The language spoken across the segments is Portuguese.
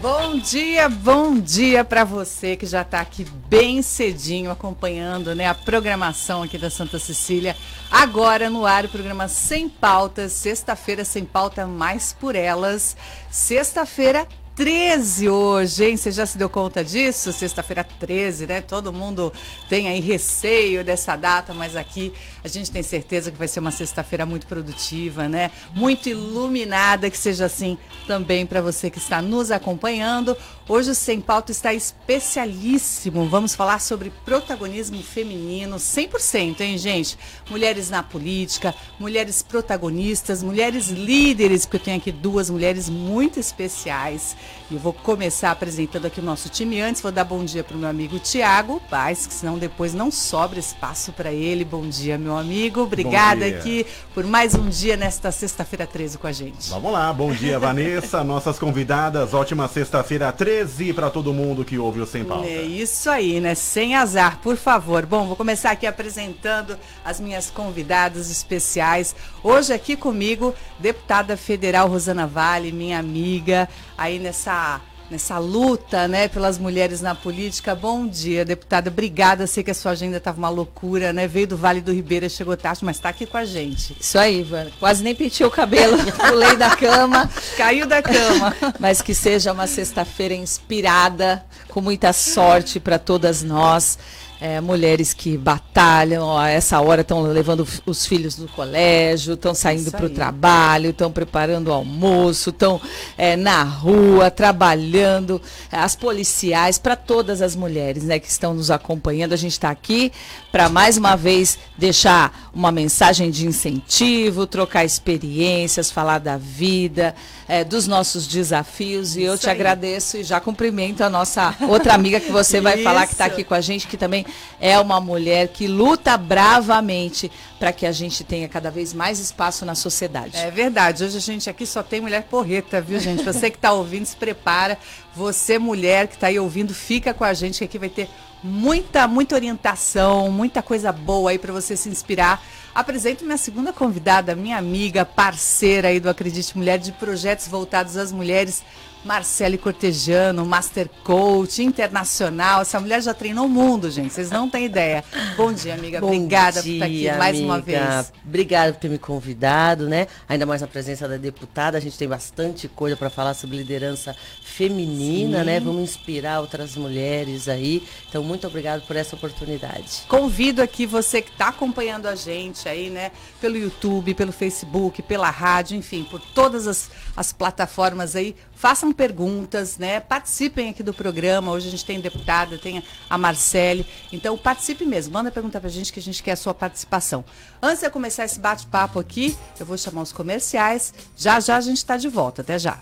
Bom dia, bom dia para você que já está aqui bem cedinho acompanhando né, a programação aqui da Santa Cecília. Agora no ar o programa Sem Pautas, sexta-feira sem pauta mais por elas. Sexta-feira 13 hoje, hein? Você já se deu conta disso? Sexta-feira 13, né? Todo mundo tem aí receio dessa data, mas aqui a gente tem certeza que vai ser uma sexta-feira muito produtiva, né? Muito iluminada, que seja assim também para você que está nos acompanhando. Hoje o Sem Pauta está especialíssimo. Vamos falar sobre protagonismo feminino 100%, hein, gente? Mulheres na política, mulheres protagonistas, mulheres líderes, porque eu tenho aqui duas mulheres muito especiais. E eu vou começar apresentando aqui o nosso time. Antes, vou dar bom dia para o meu amigo Tiago Paz, que senão depois não sobra espaço para ele. Bom dia, meu amigo. Obrigada aqui por mais um dia nesta sexta-feira 13 com a gente. Vamos lá, bom dia, Vanessa, nossas convidadas. Ótima sexta-feira 13 para todo mundo que ouve o Sem Pauta. É isso aí, né? Sem azar, por favor. Bom, vou começar aqui apresentando as minhas convidadas especiais. Hoje aqui comigo, deputada federal Rosana Vale, minha amiga, aí nessa nessa luta, né, pelas mulheres na política. Bom dia, deputada. Obrigada. Sei que a sua agenda estava uma loucura, né? Veio do Vale do Ribeira, chegou tarde, mas está aqui com a gente. Isso aí, Ivana. Quase nem penteou o cabelo, pulei da cama, caiu da cama. mas que seja uma sexta-feira inspirada, com muita sorte para todas nós é, mulheres que batalham, a essa hora estão levando os filhos no colégio, estão saindo para o trabalho, estão preparando o almoço, estão é, na rua, trabalhando, as policiais, para todas as mulheres né, que estão nos acompanhando. A gente está aqui para mais uma vez deixar uma mensagem de incentivo, trocar experiências, falar da vida, é, dos nossos desafios. E eu te aí. agradeço e já cumprimento a nossa outra amiga que você vai falar que está aqui com a gente, que também é uma mulher que luta bravamente para que a gente tenha cada vez mais espaço na sociedade. É verdade. Hoje a gente aqui só tem mulher porreta, viu, gente? Você que está ouvindo, se prepara. Você, mulher que está aí ouvindo, fica com a gente, que aqui vai ter muita, muita orientação, muita coisa boa aí para você se inspirar. Apresento minha segunda convidada, minha amiga, parceira aí do Acredite Mulher, de projetos voltados às mulheres. Marcele Cortejano, Master Coach internacional. Essa mulher já treinou o mundo, gente. Vocês não têm ideia. Bom dia, amiga. Bom Obrigada dia, por estar aqui mais amiga. uma vez. Obrigada por ter me convidado, né? Ainda mais na presença da deputada. A gente tem bastante coisa para falar sobre liderança feminina, Sim. né? Vamos inspirar outras mulheres aí. Então, muito obrigado por essa oportunidade. Convido aqui você que está acompanhando a gente aí, né? Pelo YouTube, pelo Facebook, pela rádio, enfim, por todas as, as plataformas aí façam perguntas, né? Participem aqui do programa. Hoje a gente tem deputada, tem a Marcele. Então participe mesmo. Manda pergunta pra gente que a gente quer a sua participação. Antes de eu começar esse bate-papo aqui, eu vou chamar os comerciais. Já já a gente está de volta. Até já.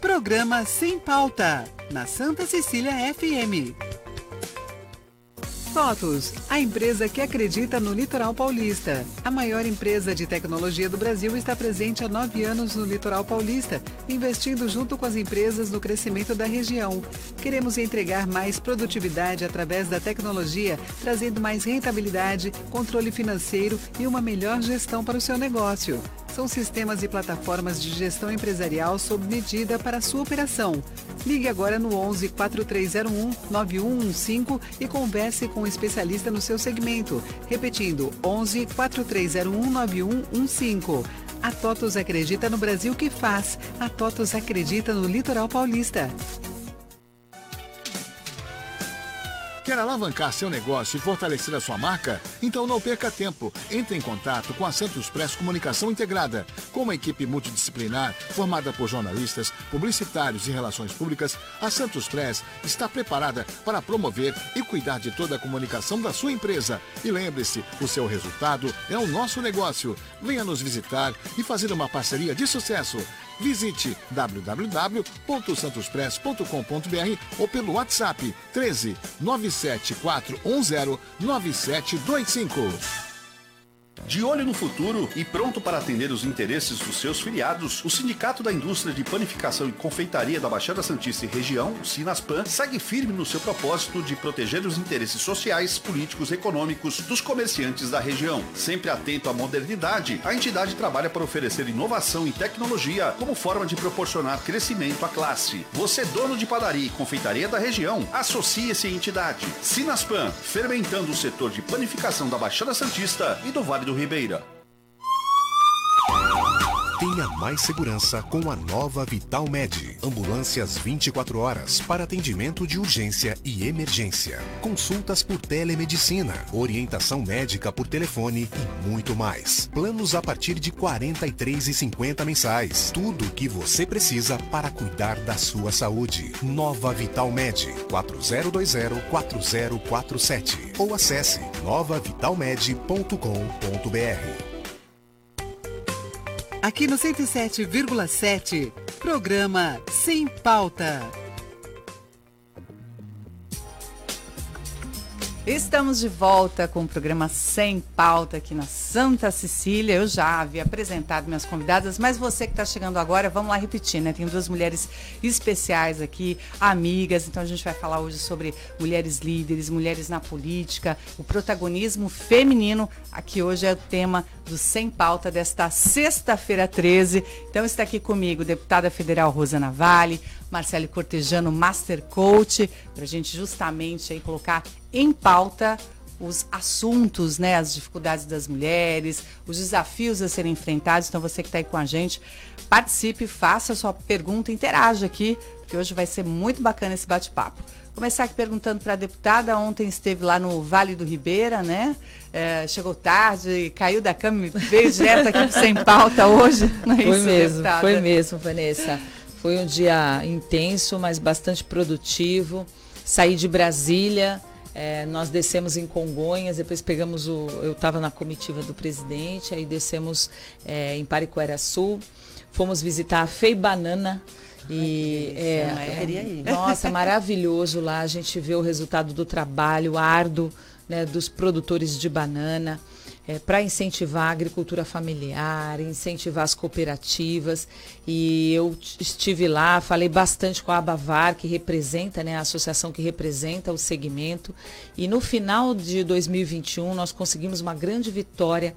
Programa Sem Pauta, na Santa Cecília FM. Fotos, a empresa que acredita no litoral paulista. A maior empresa de tecnologia do Brasil está presente há nove anos no litoral paulista, investindo junto com as empresas no crescimento da região. Queremos entregar mais produtividade através da tecnologia, trazendo mais rentabilidade, controle financeiro e uma melhor gestão para o seu negócio. São sistemas e plataformas de gestão empresarial sob medida para a sua operação. Ligue agora no 11 4301 9115 e converse com um especialista no seu segmento. Repetindo, 11 4301 9115. A TOTOS acredita no Brasil que faz. A TOTOS acredita no litoral paulista. Quer alavancar seu negócio e fortalecer a sua marca? Então não perca tempo. Entre em contato com a Santos Press Comunicação Integrada. Com uma equipe multidisciplinar formada por jornalistas, publicitários e relações públicas, a Santos Press está preparada para promover e cuidar de toda a comunicação da sua empresa. E lembre-se, o seu resultado é o nosso negócio. Venha nos visitar e fazer uma parceria de sucesso. Visite www.santospress.com.br ou pelo WhatsApp 13 97410 9725. De olho no futuro e pronto para atender os interesses dos seus filiados, o Sindicato da Indústria de Panificação e Confeitaria da Baixada Santista e Região, o Sinaspan, segue firme no seu propósito de proteger os interesses sociais, políticos e econômicos dos comerciantes da região. Sempre atento à modernidade, a entidade trabalha para oferecer inovação e tecnologia como forma de proporcionar crescimento à classe. Você, dono de padaria e confeitaria da região, associe-se à entidade. Sinaspan, fermentando o setor de panificação da Baixada Santista e do Vale do Ribeira. Tenha mais segurança com a nova Vital Med. Ambulâncias 24 horas para atendimento de urgência e emergência. Consultas por telemedicina, orientação médica por telefone e muito mais. Planos a partir de R$ 43,50 mensais. Tudo o que você precisa para cuidar da sua saúde. Nova Vital Med 4020-4047 ou acesse novavitalmed.com.br. Aqui no 107,7, programa Sem Pauta. Estamos de volta com o programa Sem Pauta aqui na Santa Cecília. Eu já havia apresentado minhas convidadas, mas você que está chegando agora, vamos lá repetir, né? Tem duas mulheres especiais aqui, amigas. Então a gente vai falar hoje sobre mulheres líderes, mulheres na política, o protagonismo feminino. Aqui hoje é o tema do Sem Pauta desta sexta-feira 13. Então está aqui comigo deputada federal Rosana Vale, Marcelo Cortejano, Master Coach, para a gente justamente aí colocar em pauta os assuntos, né, as dificuldades das mulheres, os desafios a serem enfrentados. Então você que está aí com a gente, participe, faça a sua pergunta, interaja aqui, porque hoje vai ser muito bacana esse bate-papo. Começar aqui perguntando para a deputada, ontem esteve lá no Vale do Ribeira, né? É, chegou tarde, caiu da cama e veio direto aqui sem pauta hoje. Não é foi isso, mesmo, deputada? foi mesmo, Vanessa. Foi um dia intenso, mas bastante produtivo. Saí de Brasília, é, nós descemos em Congonhas, depois pegamos o. Eu estava na comitiva do presidente, aí descemos é, em Pariquera-Sul, fomos visitar a Fei Banana. E é, é nossa, maravilhoso lá. A gente vê o resultado do trabalho árduo né, dos produtores de banana é, para incentivar a agricultura familiar, incentivar as cooperativas. E eu estive lá, falei bastante com a Abavar, que representa, né, a associação que representa o segmento. E no final de 2021 nós conseguimos uma grande vitória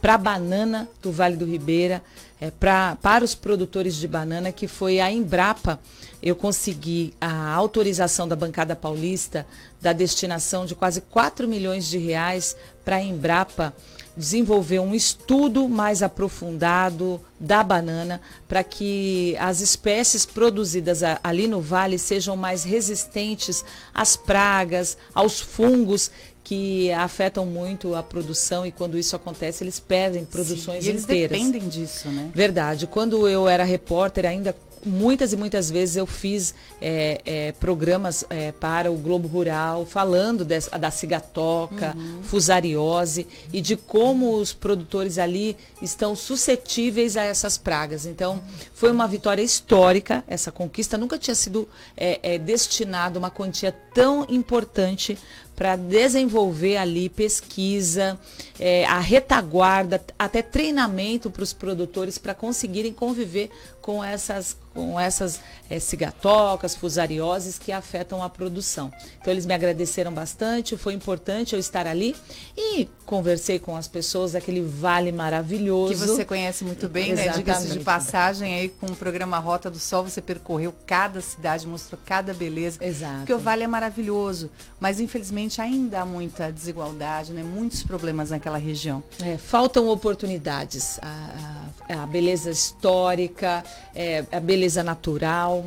para a banana do Vale do Ribeira, é, pra, para os produtores de banana, que foi a Embrapa. Eu consegui a autorização da bancada paulista da destinação de quase 4 milhões de reais para a Embrapa desenvolver um estudo mais aprofundado da banana para que as espécies produzidas ali no vale sejam mais resistentes às pragas, aos fungos que afetam muito a produção e quando isso acontece eles perdem produções Sim, e eles inteiras. Eles dependem disso, né? Verdade. Quando eu era repórter ainda muitas e muitas vezes eu fiz é, é, programas é, para o Globo Rural falando dessa, da cigatoca, uhum. fusariose e de como os produtores ali estão suscetíveis a essas pragas. Então, foi uma vitória histórica essa conquista. Nunca tinha sido é, é, destinado uma quantia tão importante para desenvolver ali pesquisa, é, a retaguarda, até treinamento para os produtores para conseguirem conviver com essas, com essas é, cigatocas, fusarioses que afetam a produção. Então eles me agradeceram bastante, foi importante eu estar ali e conversei com as pessoas daquele vale maravilhoso. Que você conhece muito bem, né? Diga-se de passagem aí com o programa Rota do Sol, você percorreu cada cidade, mostrou cada beleza. Exato. Porque o vale é maravilhoso, mas infelizmente ainda há muita desigualdade, né? Muitos problemas naquela região. É, faltam oportunidades. A, a, a beleza histórica, é, a beleza natural.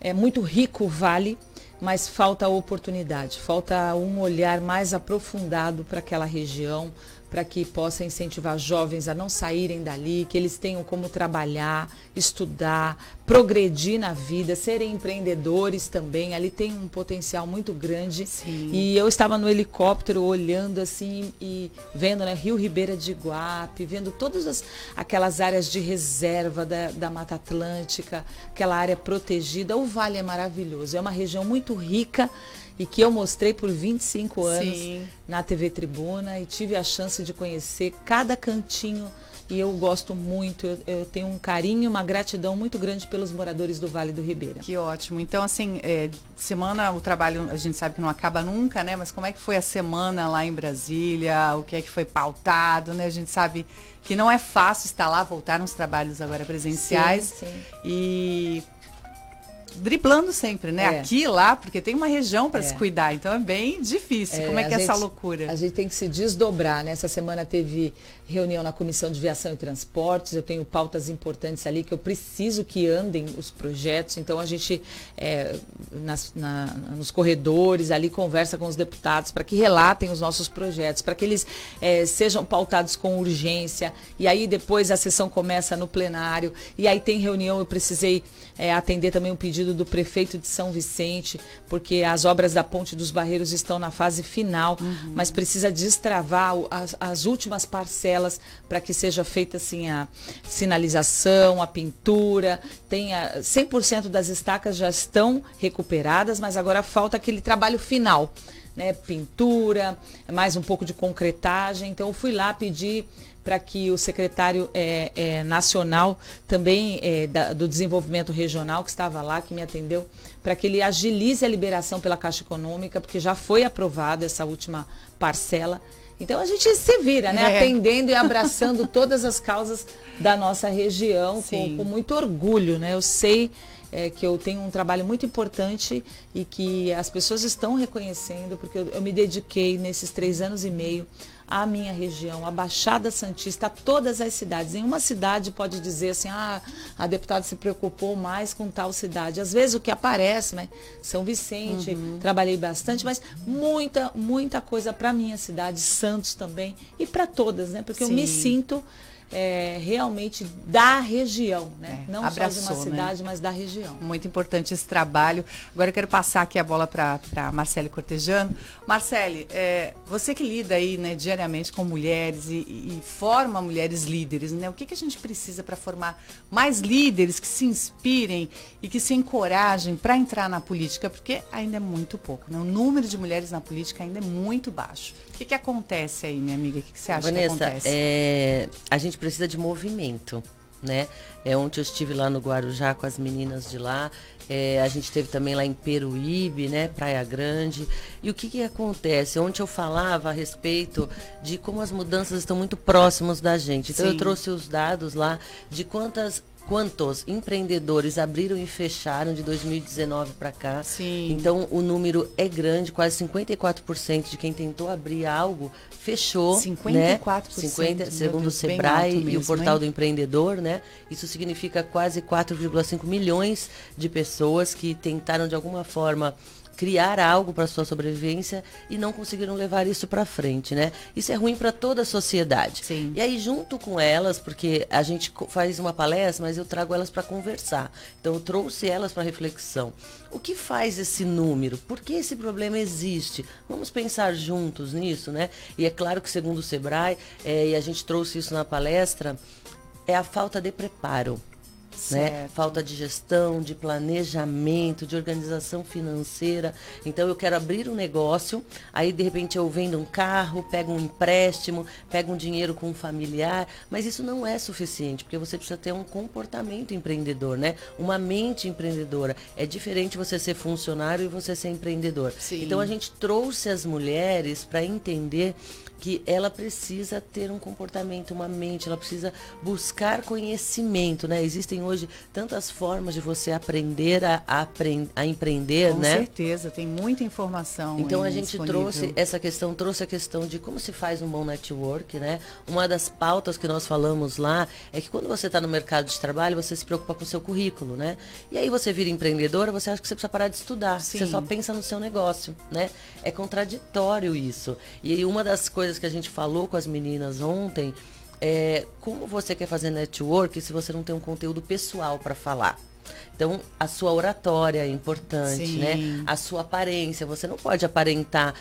É muito rico o vale, mas falta oportunidade, falta um olhar mais aprofundado para aquela região, para que possa incentivar jovens a não saírem dali, que eles tenham como trabalhar, estudar, progredir na vida, serem empreendedores também. Ali tem um potencial muito grande. Sim. E eu estava no helicóptero olhando assim e vendo né, Rio Ribeira de Iguape, vendo todas as, aquelas áreas de reserva da, da Mata Atlântica, aquela área protegida. O Vale é maravilhoso, é uma região muito rica e que eu mostrei por 25 anos Sim. na TV Tribuna e tive a chance de conhecer cada cantinho e eu gosto muito, eu, eu tenho um carinho, uma gratidão muito grande pelos moradores do Vale do Ribeira. Que ótimo. Então, assim, é, semana, o trabalho, a gente sabe que não acaba nunca, né? Mas como é que foi a semana lá em Brasília? O que é que foi pautado, né? A gente sabe que não é fácil estar lá, voltaram os trabalhos agora presenciais. Sim, sim. E driblando sempre, né? É. Aqui lá, porque tem uma região para É. se cuidar, então é bem difícil. É, como é que a é essa gente- loucura? A gente tem que se desdobrar. Nessa semana teve reunião na Comissão de Viação e Transportes. Eu tenho pautas importantes ali que eu preciso que andem os projetos. Então a gente, é, nas- na- nos corredores, ali conversa com os deputados para que relatem os nossos projetos, para que eles é, sejam pautados com urgência. E aí depois a sessão começa no plenário. E aí tem reunião, eu precisei é, atender também um pedido do prefeito de São Vicente, porque as obras da Ponte dos Barreiros estão na fase final, mas precisa destravar as, as últimas parcelas para que seja feita assim a sinalização, a pintura. Tem a, 100% das estacas já estão recuperadas, mas agora falta aquele trabalho final. Né, pintura, mais um pouco de concretagem. Então, eu fui lá pedir para que o secretário eh, eh, nacional também eh, da- do desenvolvimento regional que estava lá, que me atendeu, para que ele agilize a liberação pela Caixa Econômica, porque já foi aprovada essa última parcela. Então a gente se vira, né? É. Atendendo e abraçando todas as causas da nossa região com, com muito orgulho, né? Eu sei é, que eu tenho um trabalho muito importante e que as pessoas estão reconhecendo, porque eu, eu me dediquei nesses três anos e meio à minha região, à Baixada Santista, a todas as cidades. Em uma cidade pode dizer assim, ah, a deputada se preocupou mais com tal cidade. Às vezes o que aparece, né? São Vicente, trabalhei bastante, mas muita, muita coisa para minha cidade, Santos também, e para todas, né? Porque eu me Sim. sinto é, realmente da região, né? É, Não só de abraçou, uma né? cidade, mas da região. Muito importante esse trabalho. Agora eu quero passar aqui a bola para Marcele Cortejano. Marcele, é, você que lida aí né, diariamente com mulheres e, e- e forma mulheres líderes, né? O que, que a gente precisa para formar mais líderes que se inspirem e que se encorajem para entrar na política? Porque ainda é muito pouco, né? O número de mulheres na política ainda é muito baixo. O que, que acontece aí, minha amiga? O que, que você acha Vanessa, que acontece? é, a gente precisa de movimento, né? É, ontem eu estive lá no Guarujá com as meninas de lá. é, a gente teve também lá em Peruíbe, né? Praia Grande. E o que, que acontece? Ontem eu falava a respeito de como as mudanças estão muito próximas da gente. Então Sim. eu trouxe os dados lá de quantas quantos empreendedores abriram e fecharam de 2019 para cá. Sim. Então o número é grande, quase 54% de quem tentou abrir algo fechou, 54%, né? meu 50, segundo o Deus, bem Sebrae alto e o mesmo, portal hein? do empreendedor, né? Isso significa quase 4,5 milhões de pessoas que tentaram de alguma forma criar algo para sua sobrevivência e não conseguiram levar isso para frente, né? Isso é ruim para toda a sociedade. Sim. E aí junto com elas, porque a gente faz uma palestra, mas eu trago elas para conversar. Então eu trouxe elas para reflexão. O que faz esse número? Por que esse problema existe? Vamos pensar juntos nisso, né? E é claro que segundo o Sebrae, eh, e a gente trouxe isso na palestra, é a falta de preparo. Né? Falta de gestão, de planejamento, de organização financeira. Então eu quero abrir um negócio, aí de repente eu vendo um carro, pego um empréstimo, pego um dinheiro com um familiar, mas isso não é suficiente, porque você precisa ter um comportamento empreendedor, né? Uma mente empreendedora. É diferente você ser funcionário e você ser empreendedor. Sim. Então a gente trouxe as mulheres para entender que ela precisa ter um comportamento, uma mente, ela precisa buscar conhecimento, né? Existem hoje tantas formas de você aprender a, a, a empreender, Com né? certeza, tem muita informação. Então a gente disponível. trouxe essa questão, trouxe a questão de como se faz um bom network, né? Uma das pautas que nós falamos lá é que quando você está no mercado de trabalho, você se preocupa com o seu currículo, né? E aí você vira empreendedora, você acha que você precisa parar de estudar, Sim. você só pensa no seu negócio, né? É contraditório isso. E aí uma das coisas que a gente falou com as meninas ontem é como você quer fazer network se você não tem um conteúdo pessoal para falar. Então, a sua oratória é importante, Sim. né? A sua aparência, você não pode aparentar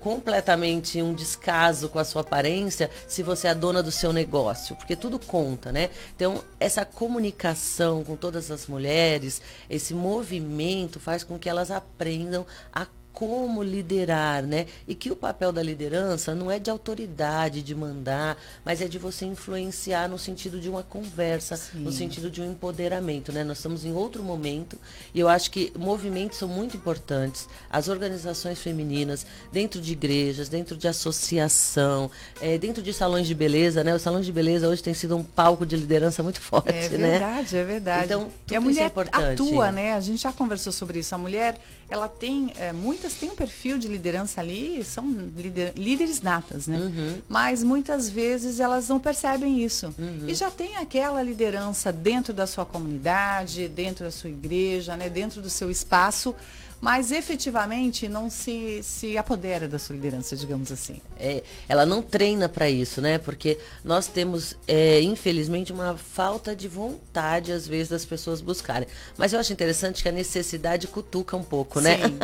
completamente um descaso com a sua aparência se você é a dona do seu negócio, porque tudo conta, né? Então, essa comunicação com todas as mulheres, esse movimento faz com que elas aprendam a como liderar, né? E que o papel da liderança não é de autoridade, de mandar, mas é de você influenciar no sentido de uma conversa, Sim. no sentido de um empoderamento, né? Nós estamos em outro momento e eu acho que movimentos são muito importantes. As organizações femininas, dentro de igrejas, dentro de associação, é, dentro de salões de beleza, né? Os salões de beleza hoje têm sido um palco de liderança muito forte, é né? É verdade, é verdade. Então, e a mulher é importante. atua, né? A gente já conversou sobre isso. A mulher, ela tem, é, muitas têm um perfil de liderança ali, são líder, líderes natas, né? Uhum. Mas muitas vezes elas não percebem isso. Uhum. E já tem aquela liderança dentro da sua comunidade, dentro da sua igreja, né? Dentro do seu espaço mas efetivamente não se, se apodera da sua liderança, digamos assim. É, ela não treina para isso, né? Porque nós temos, é, infelizmente, uma falta de vontade, às vezes, das pessoas buscarem. Mas eu acho interessante que a necessidade cutuca um pouco, né? Sim.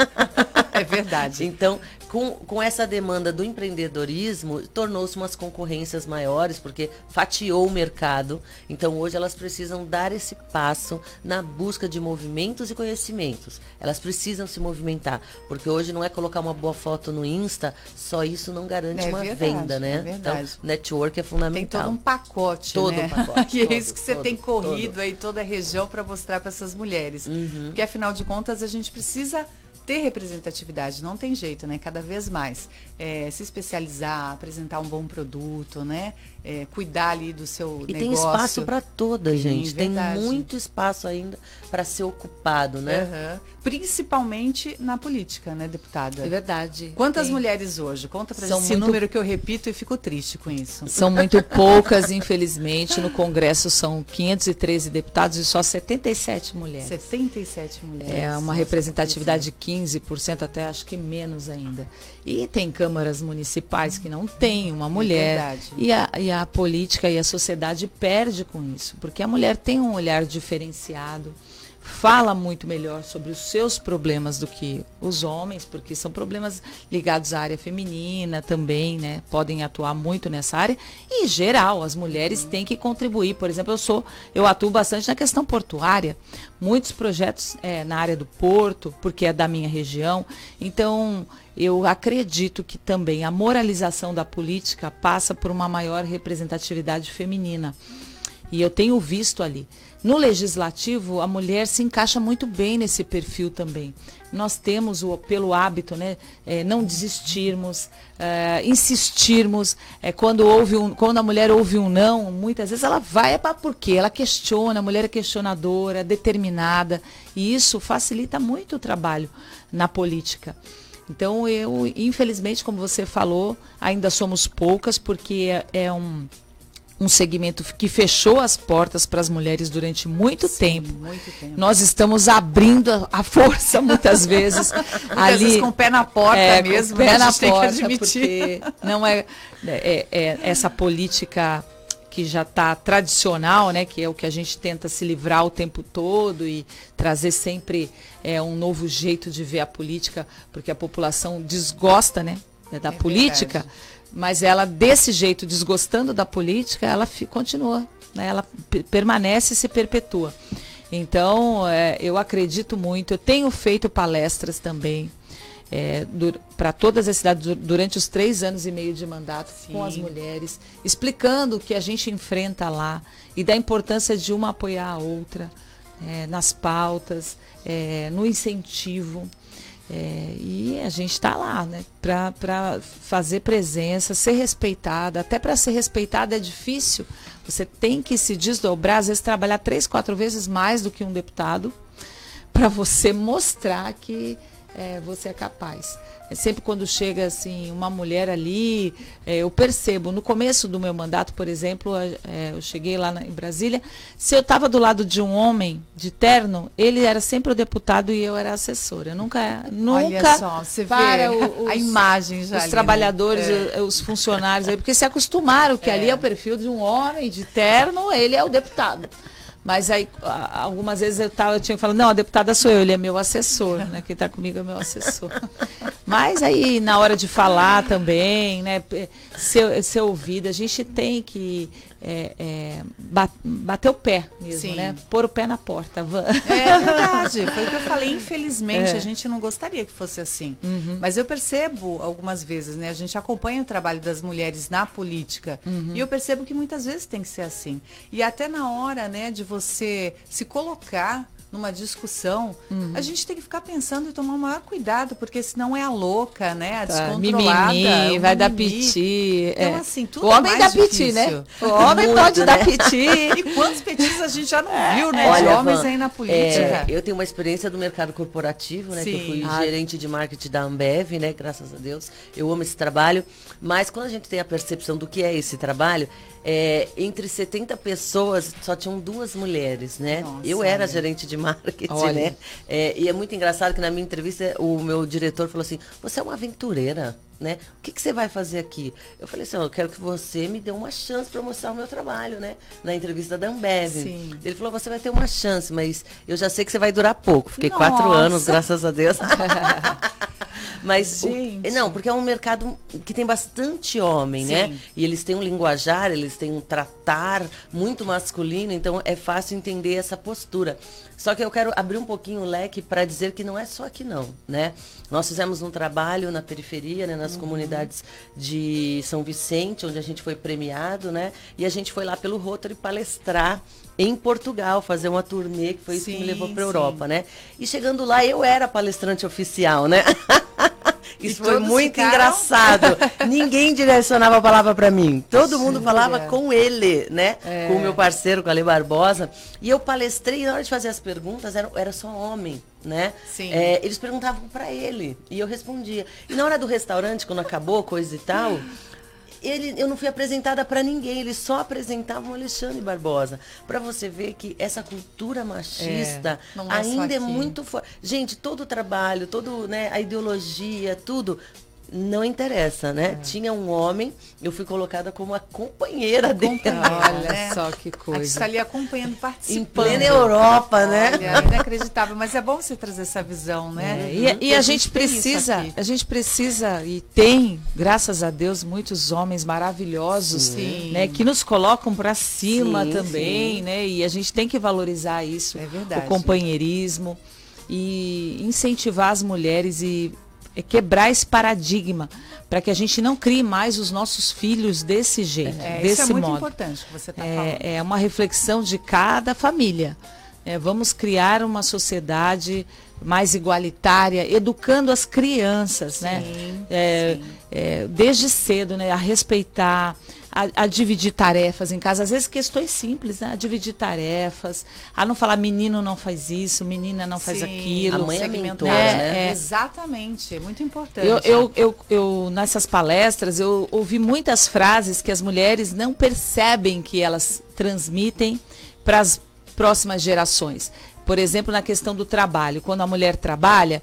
É verdade. então, com, com essa demanda do empreendedorismo, tornou-se umas concorrências maiores, porque fatiou o mercado. Então, hoje elas precisam dar esse passo na busca de movimentos e conhecimentos. Elas precisam se movimentar, porque hoje não é colocar uma boa foto no Insta, só isso não garante é uma verdade, venda, né? É então, network é fundamental. Tem todo um pacote, todo né? um pacote. e é isso que você todo, tem corrido todo. aí toda a região para mostrar para essas mulheres. Uhum. Porque afinal de contas a gente precisa ter representatividade, não tem jeito, né? Cada vez mais. É, se especializar, apresentar um bom produto, né? É, cuidar ali do seu e negócio. E tem espaço para todas, gente. Sim, tem muito espaço ainda para ser ocupado, né? Uhum. Principalmente na política, né, deputada? É verdade. Quantas tem. mulheres hoje? Conta para gente esse muito... número que eu repito e fico triste com isso. São muito poucas, infelizmente. No Congresso são 513 deputados e só 77 mulheres. 77 mulheres. É uma representatividade de 15%, até acho que menos ainda. E tem câmaras municipais que não tem uma é mulher. É e, a, e a política e a sociedade perde com isso, porque a mulher tem um olhar diferenciado fala muito melhor sobre os seus problemas do que os homens, porque são problemas ligados à área feminina também, né? Podem atuar muito nessa área. E em geral, as mulheres têm que contribuir. Por exemplo, eu sou, eu atuo bastante na questão portuária, muitos projetos é, na área do porto, porque é da minha região. Então, eu acredito que também a moralização da política passa por uma maior representatividade feminina. E eu tenho visto ali. No legislativo, a mulher se encaixa muito bem nesse perfil também. Nós temos o, pelo hábito, né, é, não desistirmos, é, insistirmos. É, quando, houve um, quando a mulher ouve um não, muitas vezes ela vai é para por quê? Ela questiona, a mulher é questionadora, determinada. E isso facilita muito o trabalho na política. Então, eu, infelizmente, como você falou, ainda somos poucas, porque é, é um um segmento que fechou as portas para as mulheres durante muito, Sim, tempo. muito tempo. Nós estamos abrindo a, a força muitas vezes muitas ali vezes com o pé na porta é, mesmo, com o pé na porta, porque não é, é, é essa política que já está tradicional, né, que é o que a gente tenta se livrar o tempo todo e trazer sempre é, um novo jeito de ver a política, porque a população desgosta, né, da é política. Verdade mas ela, desse jeito, desgostando da política, ela continua, né? ela permanece e se perpetua. Então, é, eu acredito muito, eu tenho feito palestras também é, para todas as cidades durante os três anos e meio de mandato Sim. com as mulheres, explicando o que a gente enfrenta lá e da importância de uma apoiar a outra é, nas pautas, é, no incentivo. É, e a gente está lá, né? Para fazer presença, ser respeitada. Até para ser respeitada é difícil. Você tem que se desdobrar, às vezes trabalhar três, quatro vezes mais do que um deputado, para você mostrar que é, você é capaz. É sempre quando chega assim uma mulher ali, é, eu percebo. No começo do meu mandato, por exemplo, é, eu cheguei lá na, em Brasília. Se eu estava do lado de um homem de terno, ele era sempre o deputado e eu era a assessora. Eu nunca, nunca Olha só, você para vê os, a imagem já os ali, né? trabalhadores, né? os funcionários aí, porque se acostumaram que ali é o perfil de um homem de terno, ele é o deputado. Mas aí, algumas vezes eu, tava, eu tinha que falar, não, a deputada sou eu, ele é meu assessor, né? Quem está comigo é meu assessor. Mas aí, na hora de falar também, né? Ser, ser ouvida, a gente tem que é, é, bater o pé mesmo, Sim. né? Pôr o pé na porta. É verdade, foi o que eu falei. Infelizmente, é. a gente não gostaria que fosse assim. Uhum. Mas eu percebo algumas vezes, né? A gente acompanha o trabalho das mulheres na política uhum. e eu percebo que muitas vezes tem que ser assim. E até na hora, né, de você se colocar numa discussão, uhum. a gente tem que ficar pensando e tomar o maior cuidado, porque senão é a louca, né? A tá. descontrolada. Mimimi, vai dar piti. Então, é. assim, tudo o homem é dá piti, né? O homem Muito, pode né? dar piti. E quantos petis a gente já não é. viu, né? Olha, de homens Van, aí na política. É, eu tenho uma experiência do mercado corporativo, né? Sim. Que eu fui ah. gerente de marketing da Ambev, né? Graças a Deus. Eu amo esse trabalho. Mas quando a gente tem a percepção do que é esse trabalho, é, entre 70 pessoas, só tinham duas mulheres, né? Nossa, eu era gerente de marketing, olha. né? É, e é muito engraçado que na minha entrevista o meu diretor falou assim: você é uma aventureira. Né? O que, que você vai fazer aqui? Eu falei assim, eu quero que você me dê uma chance para mostrar o meu trabalho, né? Na entrevista da Ambev. Sim. Ele falou, você vai ter uma chance, mas eu já sei que você vai durar pouco. Fiquei Nossa. quatro anos, graças a Deus. Mas o, não, porque é um mercado que tem bastante homem, né? Sim. né? E eles têm um linguajar, eles têm um tratar muito masculino, então é fácil entender essa postura. Só que eu quero abrir um pouquinho o leque para dizer que não é só aqui não, né? Nós fizemos um trabalho na periferia, né, nas uhum. comunidades de São Vicente, onde a gente foi premiado, né? E a gente foi lá pelo Rotary palestrar em Portugal, fazer uma turnê, que foi sim, isso que me levou para Europa, né? E chegando lá, eu era palestrante oficial, né? Isso foi muito ficaram... engraçado. Ninguém direcionava a palavra para mim. Todo mundo falava com ele, né? É. Com o meu parceiro, com a Ale Barbosa. E eu palestrei, na hora de fazer as perguntas, era, era só homem, né? Sim. É, eles perguntavam para ele e eu respondia. E na hora do restaurante, quando acabou, coisa e tal ele, eu não fui apresentada para ninguém, eles só apresentavam o Alexandre Barbosa. Para você ver que essa cultura machista é, é ainda é muito forte. Gente, todo o trabalho, todo, né, a ideologia, tudo não interessa, né? É. Tinha um homem, eu fui colocada como a companheira dele. Olha é. só que coisa. A gente está ali acompanhando, participando. Em plena Europa, né? Olha, inacreditável. Mas é bom você trazer essa visão, né? É. E, e, a, a gente, gente precisa, a gente precisa e tem, graças a Deus, muitos homens maravilhosos, sim. né? Que nos colocam para cima sim, também, sim. né? E a gente tem que valorizar isso. É verdade. O companheirismo e incentivar as mulheres e é quebrar esse paradigma para que a gente não crie mais os nossos filhos desse jeito, é, desse isso é muito modo. importante que você está é, falando. É uma reflexão de cada família. É, vamos criar uma sociedade mais igualitária, educando as crianças, sim, né? É, sim. É, desde cedo, né? A respeitar, a, a, dividir tarefas em casa. Às vezes questões simples, né? A dividir tarefas, a não falar menino não faz isso, menina não faz Sim, aquilo. A mãe é mentora, é, né? É. Exatamente, é muito importante. Eu, eu, eu, eu, nessas palestras, eu ouvi muitas frases que as mulheres não percebem que elas transmitem para as próximas gerações. Por exemplo, na questão do trabalho. Quando a mulher trabalha,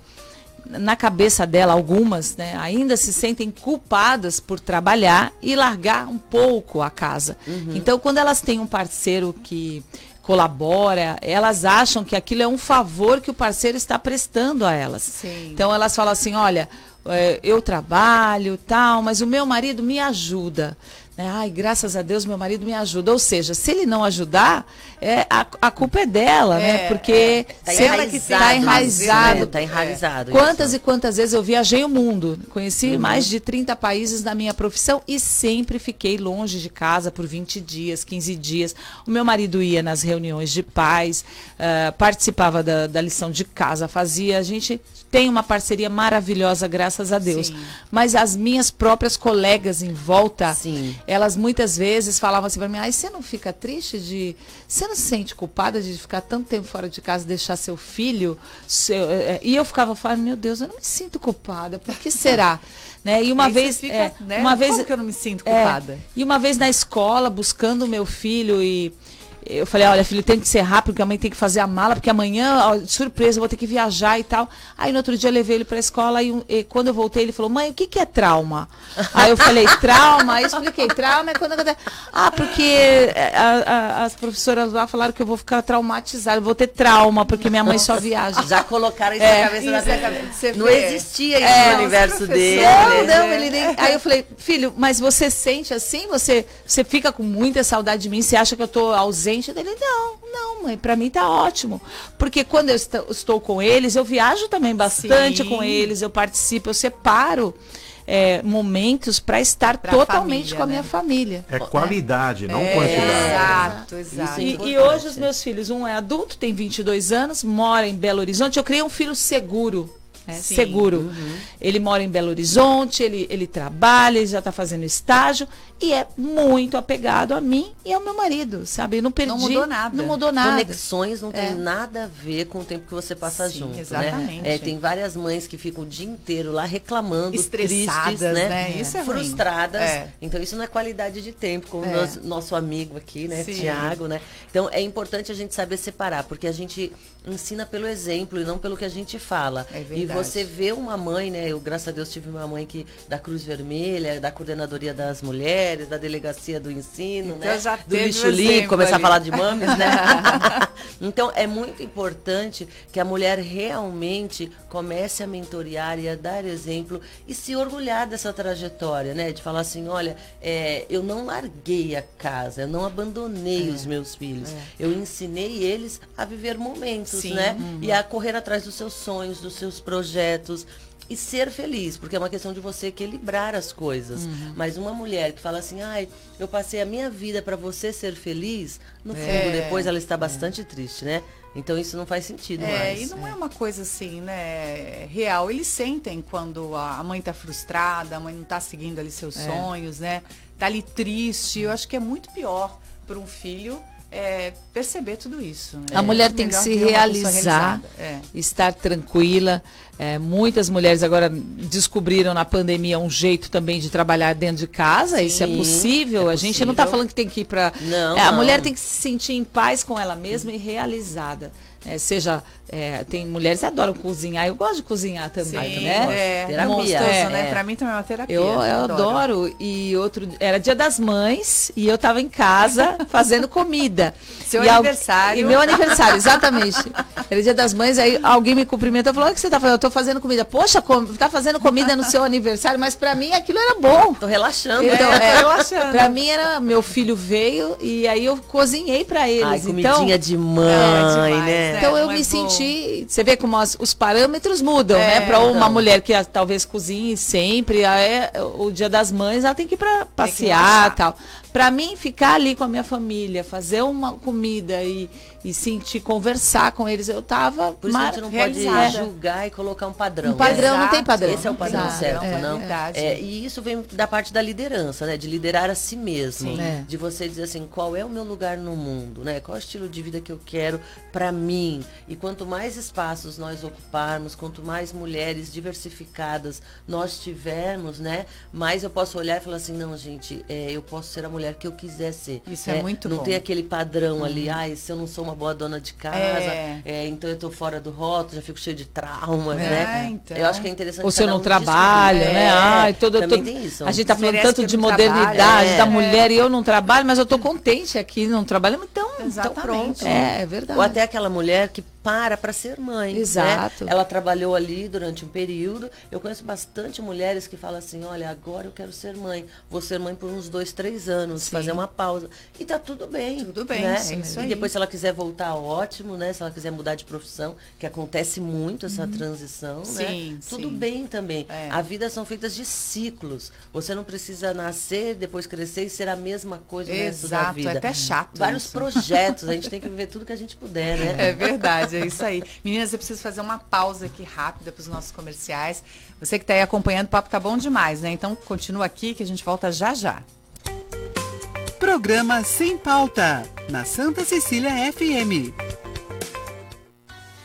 na cabeça dela, algumas, né, ainda se sentem culpadas por trabalhar e largar um pouco a casa. Uhum. Então, quando elas têm um parceiro que colabora, elas acham que aquilo é um favor que o parceiro está prestando a elas. Sim. Então, elas falam assim: olha, é, eu trabalho, tal, mas o meu marido me ajuda. Né? Ai, graças a Deus meu marido me ajuda. Ou seja, se ele não ajudar, é, a, a culpa é dela, né? é, né? Porque é, tá ela que está enraizado. Está enraizado. Quantas isso. e quantas vezes eu viajei o mundo, conheci uhum. mais de 30 países na minha profissão e sempre fiquei longe de casa por 20 dias, 15 dias. O meu marido ia nas reuniões de pais, uh, participava da, da lição de casa, fazia. A gente tem uma parceria maravilhosa, graças a Deus. Sim. Mas as minhas próprias colegas em volta, Sim. Elas muitas vezes falavam assim para mim: ai, você não fica triste de. Você não se sente culpada de ficar tanto tempo fora de casa, deixar seu filho? Seu... É, é, e eu ficava falando: meu Deus, eu não me sinto culpada, por que será? né? E uma Aí vez, fica, é, né? uma vez que eu não me sinto culpada. É, e uma vez na escola, buscando o meu filho e eu falei, olha, filho, tem que ser rápido, porque a mãe tem que fazer a mala, porque amanhã, ó, surpresa, eu vou ter que viajar e tal. Aí no outro dia eu levei ele para a escola e, e, quando eu voltei, ele falou, mãe, o que, que é trauma? Aí eu falei, trauma? Aí eu expliquei, trauma é quando. Ah, porque é, a, a, as professoras lá falaram que eu vou ficar traumatizada, eu vou ter trauma, porque minha mãe só viaja. Já colocaram isso é, na cabeça da minha cabeça. Não existia isso é, no universo dele. Não, não, ele nem. Aí eu falei, filho, mas você sente assim? Você, você fica com muita saudade de mim? Você acha que eu tô ausente? Ele, não, não, mãe, para mim tá ótimo. Porque quando eu estou com eles, eu viajo também bastante Sim. com eles, eu participo, eu separo. É, momentos para estar pra totalmente família, com a minha né? família. É qualidade, é. não é, quantidade. Exato, exato. E, e, hoje os meus filhos, um é adulto, tem 22 anos, mora em Belo Horizonte. Eu criei um filho seguro é, seguro. Uhum. Ele mora em Belo Horizonte, ele, ele trabalha, ele já está fazendo estágio e é muito apegado a mim e ao meu marido, sabe? não perdi. Não mudou nada. Não mudou nada. Conexões não é. tem nada a ver com o tempo que você passa Sim, junto, né? exatamente. né? É, tem várias mães que ficam o dia inteiro lá reclamando, Estressadas, tristes, né? né? Isso é Frustradas. É. Então isso não é qualidade de tempo, como é. nosso, nosso amigo aqui, né, Tiago, né? Então é importante a gente saber separar, porque a gente ensina pelo exemplo e não pelo que a gente fala. É e você vê uma mãe, né? Eu, graças a Deus, tive uma mãe que da Cruz Vermelha, da Coordenadoria das Mulheres, da Delegacia do Ensino, então, né? Já do Lixuli, começar ali. a falar de mames, né? então é muito importante que a mulher realmente comece a mentorear e a dar exemplo e se orgulhar dessa trajetória, né? De falar assim, olha, é, eu não larguei a casa, eu não abandonei é. os meus filhos. É. Eu ensinei eles a viver momentos Sim, né? Uhum. E a correr atrás dos seus sonhos, dos seus projetos e ser feliz, porque é uma questão de você equilibrar as coisas. Uhum. Mas uma mulher que fala assim, ai, eu passei a minha vida para você ser feliz, no fundo, é, depois ela está bastante é. triste, né? Então isso não faz sentido é, mais. E não é. é. uma coisa assim, né, real. Eles sentem quando a mãe está frustrada, a mãe não está seguindo ali seus é. sonhos, né? Tá ali triste. Eu acho que é muito pior para um filho é, perceber tudo isso. Né? A mulher tem que se realizar, é. estar tranquila. É, muitas mulheres agora descobriram na pandemia um jeito também de trabalhar dentro de casa. Sim, isso é possível. É a gente não está falando que tem que ir para. É, a mulher tem que se sentir em paz com ela mesma e realizada. É, seja é, tem mulheres que adoram cozinhar, eu gosto de cozinhar também, Sim, né? É, terapia. É, né? É. Pra mim também é uma terapia. Eu, eu adoro. adoro. E outro, era dia das mães e eu tava em casa fazendo comida. Seu e aniversário. e meu aniversário, exatamente. Era dia das mães, aí alguém me cumprimentou e falou: o que você tá fazendo? Eu tô fazendo comida. Poxa, com, tá fazendo comida no seu aniversário, mas pra mim aquilo era bom. Tô relaxando. Então, é, relaxando. Pra mim era, meu filho veio e aí eu cozinhei pra eles. Ai, comidinha então, de mãe, é, demais, né? Então eu me senti, você vê como as, os parâmetros mudam, né? é, né? Para uma mulher que talvez cozinhe sempre, é, o dia das mães ela tem que ir para passear, tal. Para mim ficar ali com a minha família, fazer uma comida e e sentir, conversar com eles. Eu estava Por isso a gente não pode julgar e colocar um padrão. Um padrão né? não tem padrão. Esse é o padrão Exato. certo, é, não? É, e isso vem da parte da liderança, né? De liderar a si mesmo. É. De você dizer assim, qual é o meu lugar no mundo, né? Qual é o estilo de vida que eu quero para mim? E quanto mais espaços nós ocuparmos, quanto mais mulheres diversificadas nós tivermos, né? Mais eu posso olhar e falar assim, não, gente, é, eu posso ser a mulher que eu quiser ser. Isso é né? muito não bom. Não tem aquele padrão uhum. ali, ai, se eu não sou uma boa dona de casa, é. É, então eu tô fora do rótulo, já fico cheio de traumas, é, né? Então. Eu acho que é interessante. Ou se eu não um trabalho, né? É, Ai, todo, todo, tem isso. A gente tá falando tanto de modernidade da mulher e eu não trabalho, mas eu tô contente aqui, não trabalho, então, então pronto. É, é verdade. Ou até aquela mulher que para para ser mãe. Né? Exato. Né? Ela trabalhou ali durante um período. Eu conheço bastante mulheres que falam assim, olha, agora eu quero ser mãe. Vou ser mãe por uns dois, três anos, Sim. fazer uma pausa. E tá tudo bem. Tudo bem, né? Sim, e depois, se ela quiser voltar, ótimo, né? Se ela quiser mudar de profissão, que acontece muito essa uhum. transição, né? sim, né? Tudo sim. bem também. É. A vida são feitas de ciclos. Você não precisa nascer, depois crescer e ser a mesma coisa Exato, no resto da vida. É até chato. Vários isso. projetos. A gente tem que viver tudo que a gente puder, né? É verdade, é isso aí. Meninas, eu preciso fazer uma pausa aqui rápida para os nossos comerciais. Você que está aí acompanhando, o papo tá bom demais, né? Então continua aqui que a gente volta já já. Programa Sem Pauta, na Santa Cecília FM.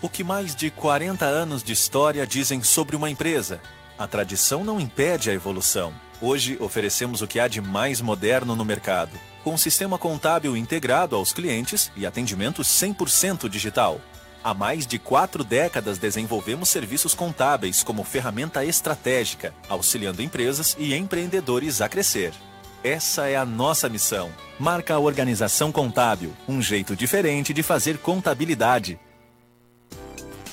O que mais de 40 anos de história dizem sobre uma empresa? A tradição não impede a evolução. Hoje oferecemos o que há de mais moderno no mercado com sistema contábil integrado aos clientes e atendimento 100% digital. Há mais de quatro décadas desenvolvemos serviços contábeis como ferramenta estratégica, auxiliando empresas e empreendedores a crescer. Essa é a nossa missão. Marca a Organização Contábil, um jeito diferente de fazer contabilidade.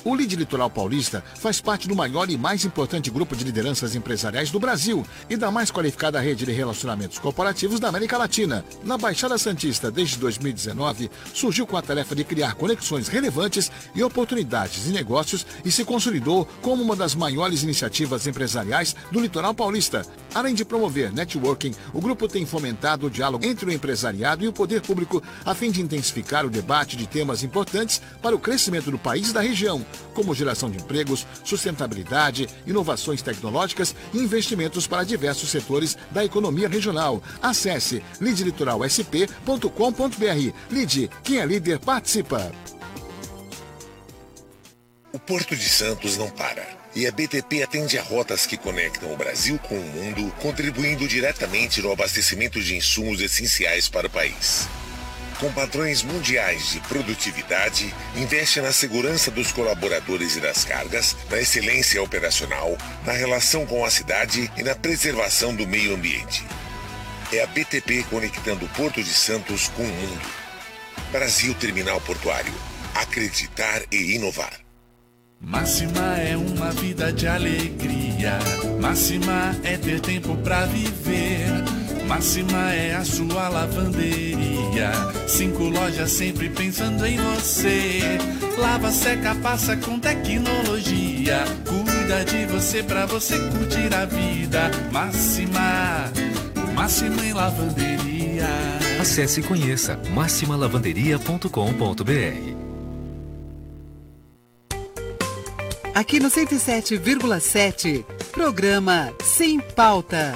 O Lide Litoral Paulista faz parte do maior e mais importante grupo de lideranças empresariais do Brasil e da mais qualificada rede de relacionamentos corporativos da América Latina. Na Baixada Santista, desde 2019, surgiu com a tarefa de criar conexões relevantes e oportunidades de negócios e se consolidou como uma das maiores iniciativas empresariais do litoral paulista. Além de promover networking, o grupo tem fomentado o diálogo entre o empresariado e o poder público a fim de intensificar o debate de temas importantes para o crescimento do país e da região como geração de empregos, sustentabilidade, inovações tecnológicas e investimentos para diversos setores da economia regional. Acesse lidlitoralsp.com.br. Lide, quem é líder participa. O Porto de Santos não para. E a BTP atende a rotas que conectam o Brasil com o mundo, contribuindo diretamente no abastecimento de insumos essenciais para o país com padrões mundiais de produtividade, investe na segurança dos colaboradores e das cargas, na excelência operacional, na relação com a cidade e na preservação do meio ambiente. É a BTP conectando o Porto de Santos com o mundo. Brasil Terminal Portuário. Acreditar e inovar. Máxima é uma vida de alegria. Máxima é ter tempo para viver. Máxima é a sua lavanderia. Cinco lojas sempre pensando em você. Lava, seca, passa com tecnologia. Cuida de você pra você curtir a vida. Máxima, máxima em lavanderia. Acesse e conheça maximalavanderia.com.br. Aqui no 107,7, programa Sem Pauta.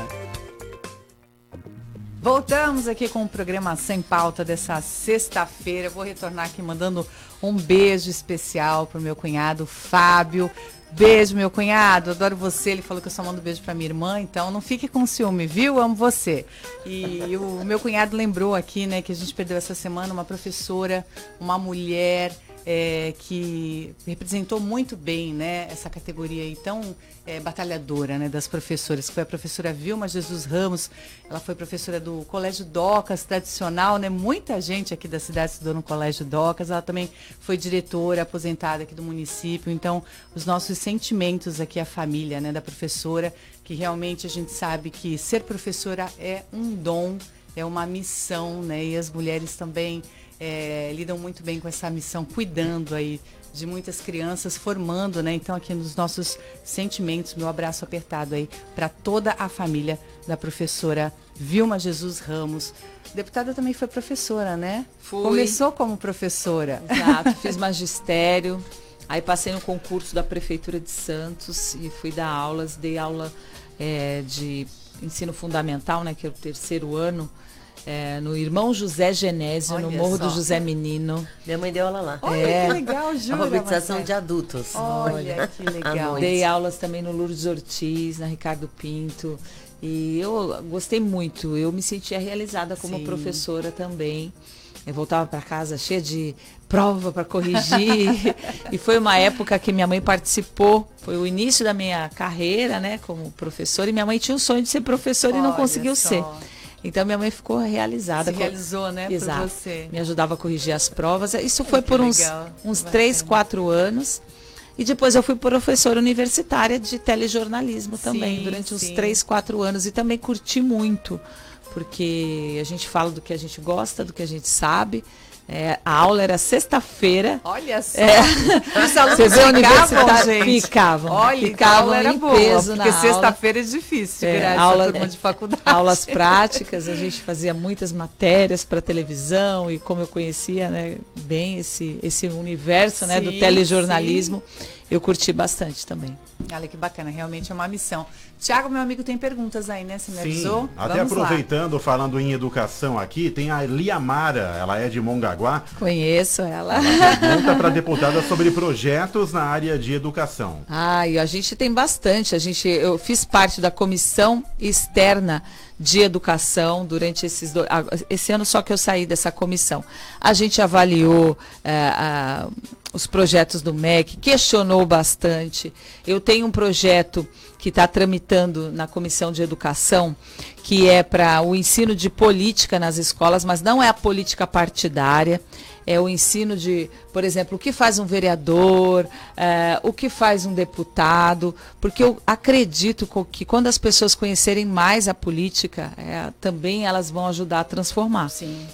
Voltamos aqui com o programa Sem Pauta dessa sexta-feira. Vou retornar aqui mandando um beijo especial pro meu cunhado Fábio. Beijo, meu cunhado. Adoro você. Ele falou que eu só mando beijo pra minha irmã, então não fique com ciúme, viu? Amo você. E o meu cunhado lembrou aqui, né, que a gente perdeu essa semana uma professora, uma mulher é, que representou muito bem né, essa categoria aí tão é, batalhadora né, das professoras, que foi a professora Vilma Jesus Ramos. Ela foi professora do Colégio Docas, tradicional, né? Muita gente aqui da cidade estudou no Colégio Docas. Ela também foi diretora aposentada aqui do município. Então, os nossos sentimentos aqui, a família né, da professora, que realmente a gente sabe que ser professora é um dom, é uma missão, né? E as mulheres também é, lidam muito bem com essa missão, cuidando aí de muitas crianças, formando, né? Então, aqui nos nossos sentimentos, meu abraço apertado aí para toda a família da professora Vilma Jesus Ramos. Deputada também foi professora, né? Fui. Começou como professora. Exato, fiz magistério. Aí passei no concurso da Prefeitura de Santos e fui dar aulas, dei aula é, de ensino fundamental, né? Que é o terceiro ano é, no Irmão José Genésio, no Olha Morro só. do José Menino. Minha mãe deu aula lá. Olha É. que legal, jura, Alfabetização de adultos. Olha que legal. Dei aulas também no Lourdes Ortiz, na Ricardo Pinto. E eu gostei muito. Eu me sentia realizada como Sim. professora também. Eu voltava para casa cheia de prova para corrigir. e foi uma época que minha mãe participou. Foi o início da minha carreira, né, como professora. E minha mãe tinha um sonho de ser professora e não Olha conseguiu só. ser. Então minha mãe ficou realizada. Se realizou, né, Exato. você. Me ajudava a corrigir as provas. Isso foi por uns, uns que três, bacana. quatro anos. E depois eu fui professora universitária de telejornalismo também, Sim, durante uns sim. três, quatro anos. E também curti muito, porque a gente fala do que a gente gosta, do que a gente sabe. É, a aula era sexta-feira. Olha só. É. Os alunos Você vê ficavam, universitário- gente. ficavam, Olha, então a ficavam aula era em boa, peso porque na sexta-feira é difícil É, virar aula- turma de faculdade. aulas práticas, a gente fazia muitas matérias para televisão e como eu conhecia né, bem esse, esse universo né, do Sim, telejornalismo, eu curti bastante também. Olha que bacana, realmente é uma missão. Tiago, meu amigo, tem perguntas aí, né? Você me avisou? Sim, até Vamos lá. aproveitando, falando em educação aqui, tem a Liamara, ela é de Mongaguá, Conheço ela. pergunta para a deputada sobre projetos na área de educação. Ai, a gente tem bastante. A gente, eu fiz parte da comissão externa de educação durante esses dois. Esse ano só que eu saí dessa comissão. A gente avaliou eh, os projetos do MEC, questionou bastante. Eu tenho um projeto que está tramitando na Comissão de Educação, que é para o ensino de política nas escolas, mas não é a política partidária é o ensino de, por exemplo, o que faz um vereador, é, o que faz um deputado, porque eu acredito que quando as pessoas conhecerem mais a política, é, também elas vão ajudar a transformar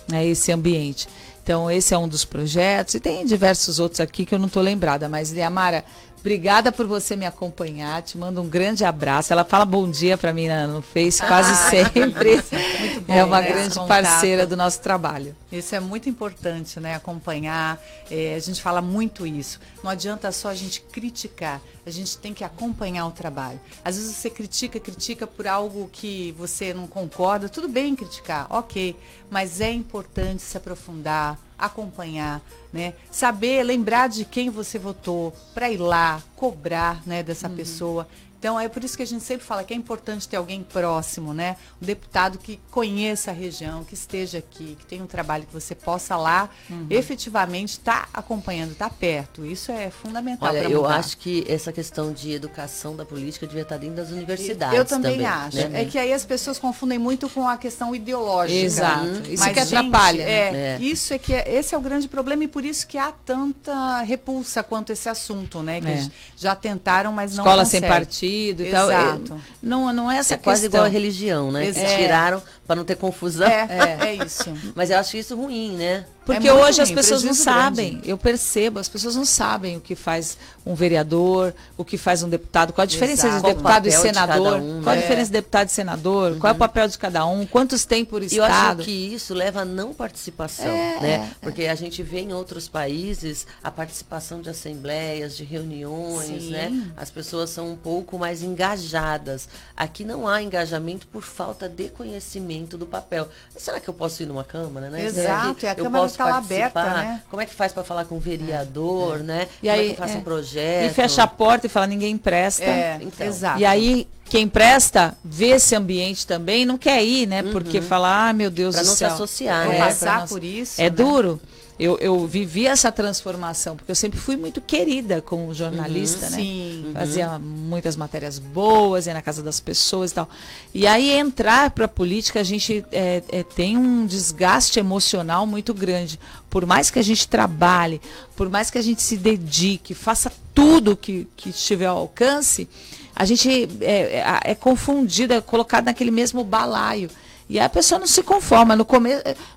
né, esse ambiente. Então, esse é um dos projetos, e tem diversos outros aqui que eu não estou lembrada, mas, Liamara, Obrigada por você me acompanhar. Te mando um grande abraço. Ela fala bom dia para mim no Face quase ah, sempre. Bom, é uma né, grande parceira do nosso trabalho. Isso é muito importante, né? Acompanhar. É, a gente fala muito isso. Não adianta só a gente criticar. A gente tem que acompanhar o trabalho. Às vezes você critica, critica por algo que você não concorda. Tudo bem criticar, ok. Mas é importante se aprofundar, acompanhar, né? Saber, lembrar de quem você votou, para ir lá, cobrar, né, dessa uhum. pessoa. Então é por isso que a gente sempre fala que é importante ter alguém próximo, né? Um deputado que conheça a região, que esteja aqui, que tenha um trabalho que você possa lá uhum. efetivamente estar tá acompanhando, estar tá perto. Isso é fundamental. Olha, eu acho que essa questão de educação da política devia estar dentro das universidades. Eu também, também acho. Né? É que aí as pessoas confundem muito com a questão ideológica. Exato. Uhum. Isso Mas, que atrapalha. Gente, é, é, Isso é que é, esse é o grande problema e por isso que há tanta repulsa quanto esse assunto, né? Que é. já tentaram, mas não Escola consegue. sem partido partido e Exato. tal. não, não é essa é questão. quase igual a religião, né? É. Tiraram para não ter confusão. É, é, é, isso. Mas eu acho isso ruim, né? Porque é hoje ruim, as pessoas não sabem, grande. eu percebo, as pessoas não sabem o que faz um vereador, o que faz um deputado, qual a diferença Exato. de deputado e senador, um, qual a né? diferença de deputado e senador, uhum. qual é o papel de cada um, quantos tem por estado. Eu acho que isso leva a não participação, é, né? É. Porque a gente vê em outros países a participação de assembleias, de reuniões, Sim. né? As pessoas são um pouco mais engajadas. Aqui não há engajamento por falta de conhecimento do papel. Será que eu posso ir numa câmara, né? Exato, e a eu Câmara está lá aberta, né? Como é que faz para falar com o vereador, é. né? E Como aí, é que faz é. um projeto? E fecha a porta e fala, ninguém empresta. É, então. exato. E aí, quem presta, vê esse ambiente também, não quer ir, né? Porque uhum. fala, ah, meu Deus pra do céu. Para não se associar, né? passar por isso. É né? duro. Eu, eu vivi essa transformação, porque eu sempre fui muito querida como jornalista, uhum, né? Sim. Fazia uhum. muitas matérias boas, ia na casa das pessoas e tal. E aí entrar para a política, a gente é, é, tem um desgaste emocional muito grande. Por mais que a gente trabalhe, por mais que a gente se dedique, faça tudo que, que estiver ao alcance, a gente é, é, é confundida, é colocada naquele mesmo balaio. E a pessoa não se conforma. No, come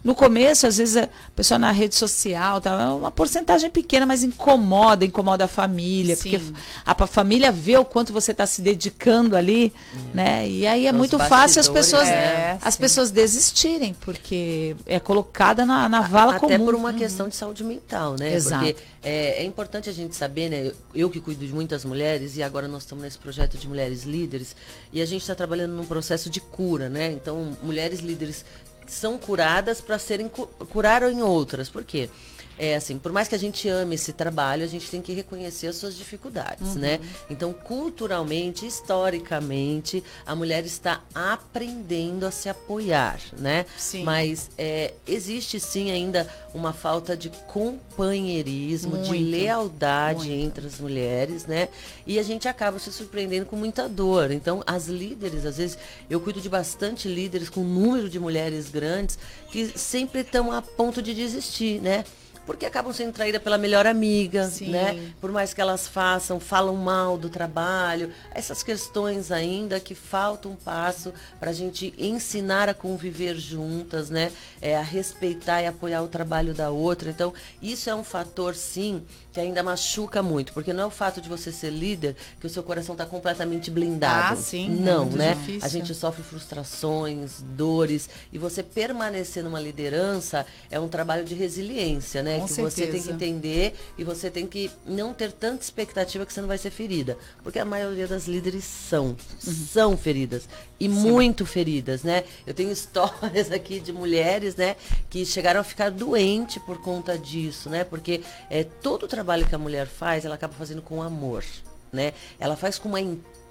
no começo, às vezes, a pessoa na rede social, tá, é uma porcentagem pequena, mas incomoda, incomoda a família. Sim. Porque a, a, família vê o quanto você está se dedicando ali, hum. né? E aí é Os muito fácil as pessoas, é, as pessoas desistirem, porque é colocada na, na vala Até comum. Até por uma uhum. questão de saúde mental, né? Exato. Porque é, é, importante a gente saber, né? Eu que cuido de muitas mulheres e agora nós estamos nesse projeto de mulheres líderes e a gente está trabalhando num processo de cura, né? Então, mulheres líderes são curadas para serem curar em outras. Por quê? É assim, por mais que a gente ame esse trabalho, a gente tem que reconhecer as suas dificuldades, né? uhum. né? Então, culturalmente, historicamente, a mulher está aprendendo a se apoiar, né? Sim. Mas é, existe sim ainda uma falta de companheirismo, Muito. de lealdade Muito. entre as mulheres, né? E a gente acaba se surpreendendo com muita dor. Então, as líderes, às vezes, eu cuido de bastante líderes com um número de mulheres grandes que sempre estão a ponto de desistir, né? Porque acabam sendo traídas pela melhor amiga, Sim. né? Por mais que elas façam, falam mal do trabalho, essas questões ainda que falta um passo para a gente ensinar a conviver juntas, né? É, a respeitar e apoiar o trabalho da outra. Então, isso é um fator, sim, que ainda machuca muito, porque não é o fato de você ser líder que o seu coração está completamente blindado. Ah, sim. Não, é né? Difícil. A gente sofre frustrações, dores, e você permanecer numa liderança é um trabalho de resiliência, né? Com que certeza. você tem que entender e você tem que não ter tanta expectativa que você não vai ser ferida, porque a maioria das líderes são, uhum. são feridas e sim. muito feridas, né? Eu tenho histórias aqui de mulheres, né, que chegaram a ficar doentes por conta disso, né? Porque é todo o trabalho trabalho que a mulher faz, ela acaba fazendo com amor, né? Ela faz com uma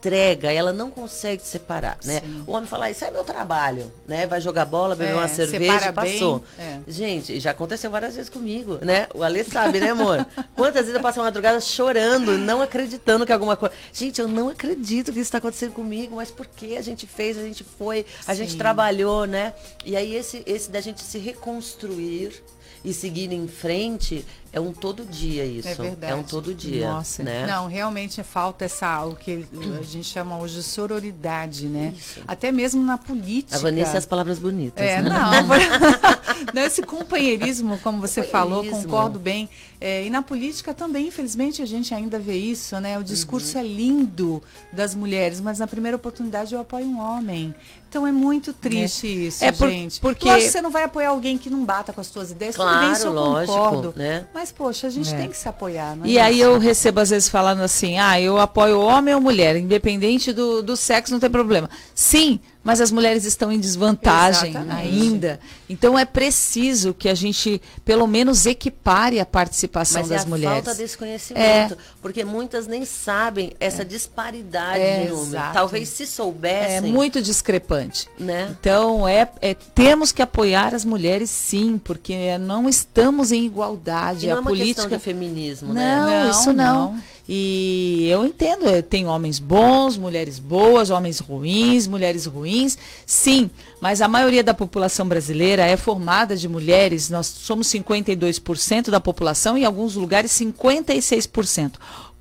entrega, ela não consegue separar, né? O homem fala, isso é meu trabalho, né? Vai jogar bola, beber É, uma cerveja, separa bem, passou. é. Gente, já aconteceu várias vezes comigo, né? O Ale sabe, né, amor? Quantas vezes eu passo a madrugada chorando, não acreditando que alguma coisa. Gente, eu não acredito que isso está acontecendo comigo, mas por que a gente fez, a gente foi, a gente Sim. trabalhou, né? E aí esse, esse da gente se reconstruir e seguir em frente é um todo dia isso. É verdade. um todo dia. Nossa. né? Não, realmente falta essa, o que a gente chama hoje de sororidade, né? Até mesmo na política. A Vanessa as palavras bonitas. É, né? não. esse companheirismo, como você falou, Companheirismo. concordo bem. É, e na política também, infelizmente, a gente ainda vê isso, né? O discurso Uhum. é lindo das mulheres, mas na primeira oportunidade eu apoio um homem. Então é muito triste isso, É por- gente. porque- Lógico que você não vai apoiar alguém que não bata com as suas ideias. Tudo bem, Claro, isso eu lógico, concordo. né? Mas, poxa, a gente É. tem que se apoiar, não é E aí eu recebo às vezes falando assim, ah, eu apoio homem ou mulher, independente do, do sexo, não tem problema. Sim, mas as mulheres estão em desvantagem Exatamente. ainda. Então é preciso que a gente, pelo menos, equipare a participação Mas das é a mulheres. falta desse conhecimento. Porque muitas nem sabem essa disparidade É, de número. exato. Talvez se É soubessem. muito discrepante. Né? Então, é, é- temos que apoiar as mulheres sim, porque não estamos em igualdade. E não a é uma política questão de feminismo, Não, né? Não, isso não. não. E eu entendo, tem homens bons, mulheres boas, homens ruins, mulheres ruins, sim, mas a maioria da população brasileira é formada de mulheres, nós somos 52% da população e em alguns lugares 56%.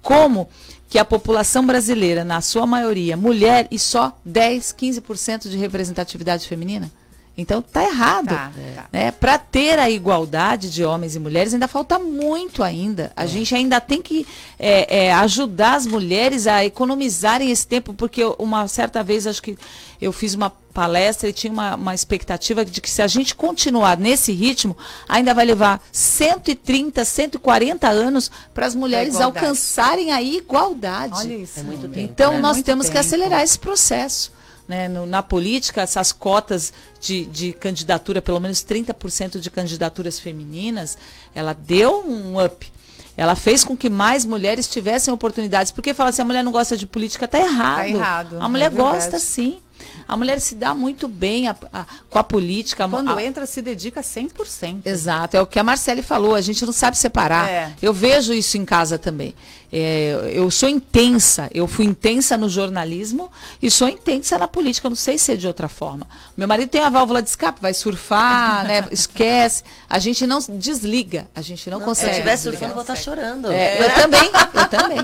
Como que a população brasileira, na sua maioria, mulher e só 10, 15% de representatividade feminina? Então tá errado. Tá, tá. Né? Para ter a igualdade de homens e mulheres, ainda falta muito ainda. A gente ainda tem que é, é, ajudar as mulheres a economizarem esse tempo, porque eu- uma certa vez, acho que eu fiz uma palestra e tinha uma, uma expectativa de que se a gente continuar nesse ritmo, ainda vai levar 130, 140 anos para as mulheres alcançarem a igualdade. Olha isso. É muito tempo. Então, né? nós Muito temos que tempo. acelerar esse processo. Né? No- na política, essas cotas de, de candidatura, pelo menos 30% de candidaturas femininas, ela deu um up. Ela fez com que mais mulheres tivessem oportunidades. Porque fala assim, a mulher não gosta de política, tá errado. errado, A mulher é gosta sim. A mulher se dá muito bem a- a- com a política. Quando a- entra, se dedica 100%. Exato, é o que a Marcele falou, a gente não sabe separar. É. Eu vejo isso em casa também. É, eu sou intensa, eu fui intensa no jornalismo e sou intensa na política, eu não sei ser de outra forma. Meu marido tem a válvula de escape, vai surfar, né, esquece. A gente não desliga, a gente não, Se consegue. eu estiver surfando, eu vou estar chorando. É, Eu também, eu também.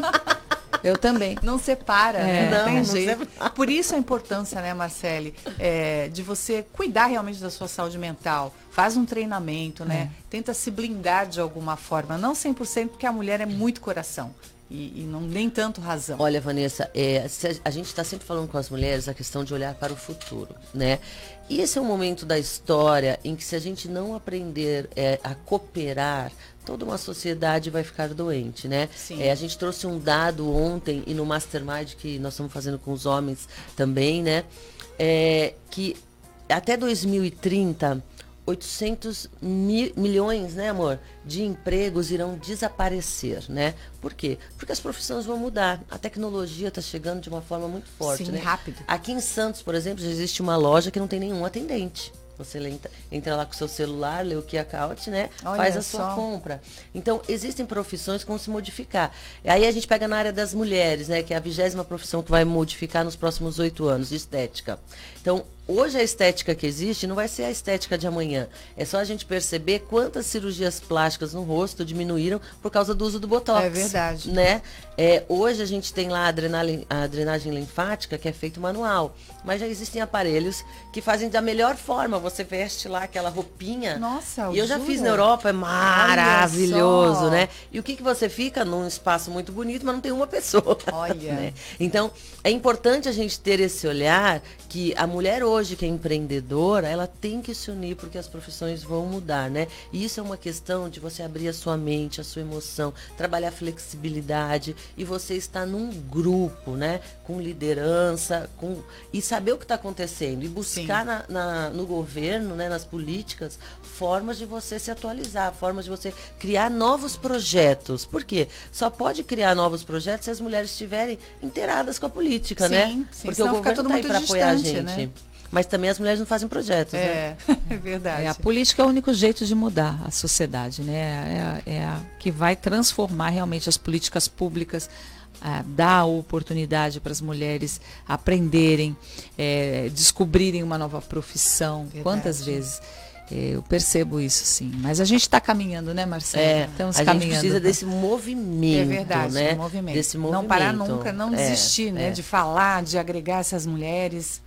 Eu também. Não separa, É. né? Não, Não, jeito. Por isso a importância, né, Marcele, é, de você cuidar realmente da sua saúde mental. Faz um treinamento, né? Tenta se blindar de alguma forma. Não 100%, porque a mulher é muito coração. E, e não nem tanto razão. Olha, Vanessa, é, a, a gente está sempre falando com as mulheres a questão de olhar para o futuro, né? E esse é um momento da história em que se a gente não aprender é, a cooperar, toda uma sociedade vai ficar doente, né? É, a gente trouxe um dado ontem e no Mastermind que nós estamos fazendo com os homens também, né? É, que até 2030 800 mi- milhões, né, amor, de empregos irão desaparecer, né? Por quê? Porque as profissões vão mudar. A tecnologia está chegando de uma forma muito forte, Sim, né? rápido. Aqui em Santos, por exemplo, já existe uma loja que não tem nenhum atendente. Você entra, entra lá com o seu celular, lê o que account, né? Olha Faz a sua só. compra. Então, existem profissões que vão se modificar. E aí a gente pega na área das mulheres, né? Que é a vigésima profissão que vai modificar nos próximos oito anos, de estética. Então, hoje a estética que existe não vai ser a estética de amanhã. É só a gente perceber quantas cirurgias plásticas no rosto diminuíram por causa do uso do Botox. É verdade. Né? É, hoje a gente tem lá a, adrenalin- a drenagem linfática, que é feito manual. Mas já existem aparelhos que fazem da melhor forma. Você veste lá aquela roupinha. Nossa, E eu já fiz na Europa, é maravilhoso, né? E o que, que você fica num espaço muito bonito, mas não tem uma pessoa. Olha. né? Então, é importante a gente ter esse olhar que a mulher hoje hoje que é empreendedora, ela tem que se unir porque as profissões vão mudar, né? E isso é uma questão de você abrir a sua mente, a sua emoção, trabalhar flexibilidade e você estar num grupo, né? Com liderança, com e saber o que está acontecendo e buscar na, na, no governo, né? Nas políticas, formas de você se atualizar, formas de você criar novos projetos. Por quê? Só pode criar novos projetos se as mulheres estiverem inteiradas com a política, Sim, né? sim, Porque o governo está aí para apoiar a distante, gente. né? Mas também as mulheres não fazem projetos, né? É, é verdade. É, a política é o único jeito de mudar a sociedade, né? É, é a que vai transformar realmente as políticas públicas, a dar oportunidade para as mulheres aprenderem, é, descobrirem uma nova profissão. Verdade. Quantas vezes? É, eu percebo isso, sim. Mas a gente está caminhando, né, Marcelo? É, Estamos a gente caminhando. precisa desse movimento, É verdade, né? movimento. Desse Não movimento. parar nunca, não É, desistir, né? é. De falar, de agregar essas mulheres.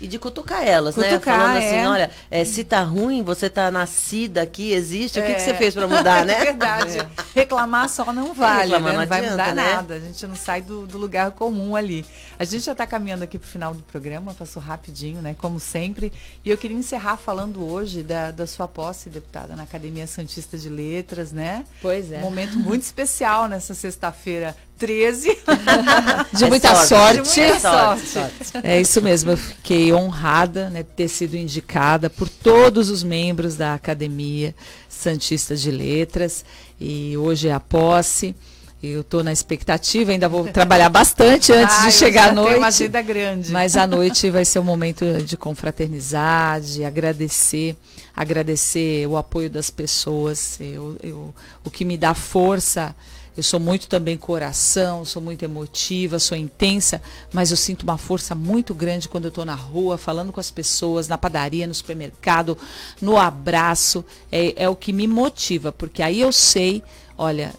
E de cutucar elas, né? Cutucar, Falando assim, é. olha, é, se tá ruim, você tá nascida aqui, existe, o que, que você É. fez para mudar, né? É verdade. Reclamar só não vale, Reclamar né? não não vai adianta, mudar né? nada. A gente não sai do, do lugar comum ali. A gente já está caminhando aqui para o final do programa, passou rapidinho, né? Como sempre. E eu queria encerrar falando hoje da, da sua posse, deputada, na Academia Santista de Letras, né? Pois é. Um momento muito especial nessa sexta-feira 13. De É muita sorte, sorte. De muita sorte, sorte. É isso mesmo, eu fiquei honrada né, de ter sido indicada por todos os membros da Academia Santista de Letras. E hoje é a posse. Eu estou na expectativa, ainda vou trabalhar bastante antes Ah, de chegar à noite. uma agenda grande. Mas à noite vai ser um momento de confraternizar, de agradecer, agradecer o apoio das pessoas. Eu, eu- o que me dá força, eu sou muito também coração, sou muito emotiva, sou intensa, mas eu sinto uma força muito grande quando eu estou na rua, falando com as pessoas, na padaria, no supermercado, no abraço. É, é o que me motiva, porque aí eu sei, olha,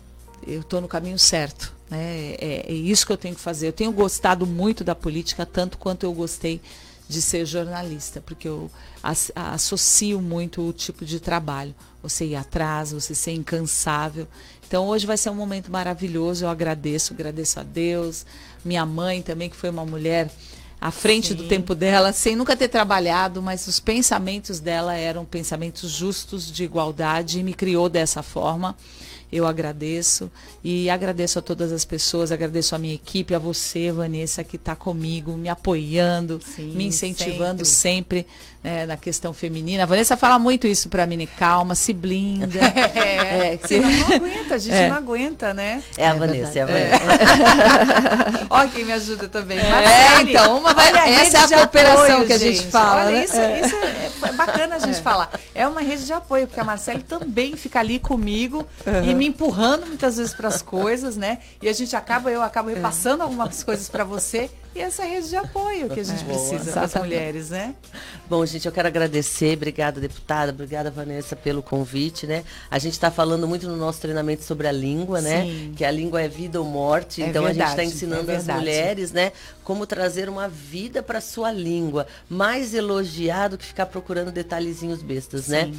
eu estou no caminho certo. Né? É, é isso que eu tenho que fazer. Eu tenho gostado muito da política, tanto quanto eu gostei de ser jornalista, porque eu as- associo muito o tipo de trabalho. Você ir atrás, você ser incansável. Então hoje vai ser um momento maravilhoso. Eu agradeço, agradeço a Deus, minha mãe também, que foi uma mulher à frente do Sim. tempo dela, sem nunca ter trabalhado, mas os pensamentos dela eram pensamentos justos de igualdade e me criou dessa forma. Eu agradeço e agradeço a todas as pessoas, agradeço a minha equipe, a você, Vanessa, que está comigo, me apoiando, Sim, me incentivando sempre, né, na questão feminina. A Vanessa fala muito isso para mim, né, calma, se blinda. É, É, que- não aguenta, a gente É. não aguenta, né? É a É Vanessa, é a. Vanessa. Ó, quem me ajuda também. É, então, uma vai- essa rede é a de cooperação apoio, que a gente fala, Olha, né? isso, É. isso é, é bacana a gente falar. É uma rede de apoio, porque a Marcele também fica ali comigo e me empurrando muitas vezes para as coisas, né? E a gente acaba, eu acabo repassando algumas coisas para você. E essa rede de apoio que a gente Boa. precisa das mulheres, né? Bom, gente, eu quero agradecer. Obrigada, deputada. Obrigada, Vanessa, pelo convite, né? A gente está falando muito no nosso treinamento sobre a língua, né? Sim. Que a língua é vida ou morte. É então a gente está verdade, ensinando é as verdade. mulheres, né? Como trazer uma vida para sua língua. Mais elogiado que ficar procurando detalhezinhos bestas, né?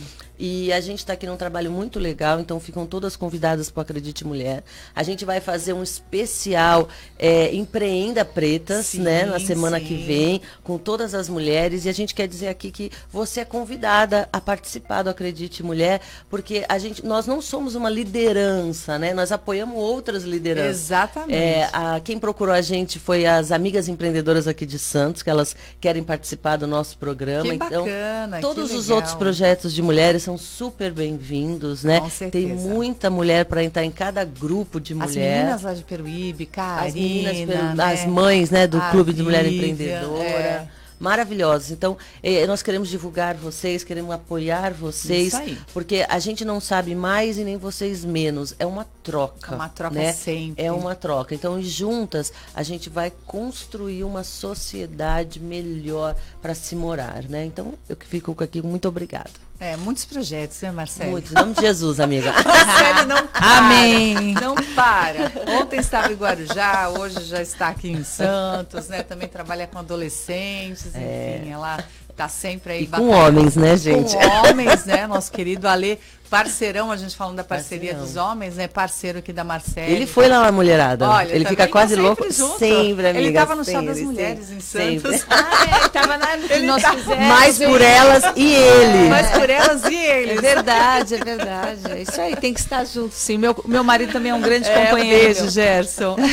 E a gente está aqui num trabalho muito legal, então ficam todas convidadas para o Acredite Mulher. A gente vai fazer um especial é, Empreenda Pretas, Sim, né? Na semana que sim. vem, com todas as mulheres. E a gente quer dizer aqui que você é convidada a participar do Acredite Mulher, porque a gente, nós não somos uma liderança, né? Nós apoiamos outras lideranças. Exatamente. É, a, quem procurou a gente foi as amigas empreendedoras aqui de Santos, que elas querem participar do nosso programa. Que então, bacana, que todos os outros projetos de mulheres são super bem-vindos, né? Com certeza. Tem muita mulher para entrar em cada grupo de As mulher. meninas lá de Peruíbe, Karina, As meninas, né? as mães, né, do A Clube de Mulher Empreendedora. é. Maravilhosos. Então, eh, nós queremos divulgar vocês, queremos apoiar vocês, Isso aí. porque a gente não sabe mais e nem vocês menos. É uma troca. É uma troca né? sempre. É uma troca. Então, juntas, a gente vai construir uma sociedade melhor para se morar, né? Então, eu que fico aqui, muito obrigada. É, muitos projetos, né, Marcelo? Muito. Em nome de Jesus, amiga. Marcele não para. Amém. Não para. Ontem estava em Guarujá, hoje já está aqui em Santos, né? Também trabalha com adolescentes, enfim, ela tá sempre aí E com homens, né, gente? Com homens, né? Nosso querido Ale, parceirão, a gente falando da parceria Parceirão. dos homens, né? Parceiro aqui da Marcele. Ele foi lá na mulherada. Olha, ele também fica tá quase sempre louco. junto. Sempre, amiga. Ele tava no chá sempre, das sempre, mulheres em sempre. Santos. Ah, é, tava na, Ele nós tá- fizemos. Mais por elas e ele. Mas por elas e eles. É verdade, é verdade. É isso aí, tem que estar junto, sim. Meu, meu marido também é um grande É, companheiro. beijo. Gerson.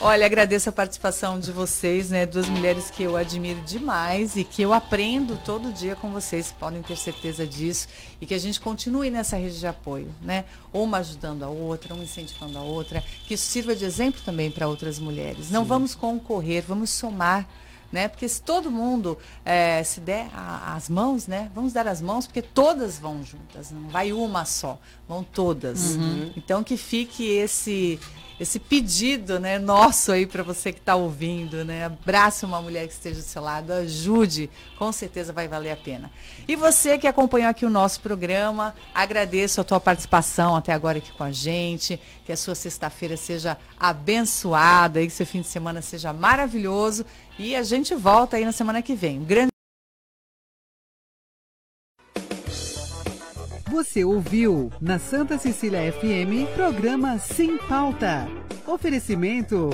Olha, agradeço a participação de vocês, né? Duas mulheres que eu admiro demais e que eu aprendo todo dia com vocês, podem ter certeza disso. E que a gente continue nessa rede de apoio, né? Uma ajudando a outra, uma incentivando a outra, que isso sirva de exemplo também para outras mulheres. Não vamos concorrer, vamos somar. Né? Porque se todo mundo eh, se der a- as mãos, né? Vamos dar as mãos, porque todas vão juntas, não vai uma só, vão todas. Então que fique esse esse pedido, né, nosso aí para você que está ouvindo, né? Abrace uma mulher que esteja do seu lado, ajude, com certeza vai valer a pena. E você que acompanhou aqui o nosso programa, agradeço a tua participação até agora aqui com a gente, que a sua sexta-feira seja abençoada e que seu fim de semana seja maravilhoso e a gente volta aí na semana que vem. Um grande Você ouviu na Santa Cecília FM programa Sem Pauta. Oferecimento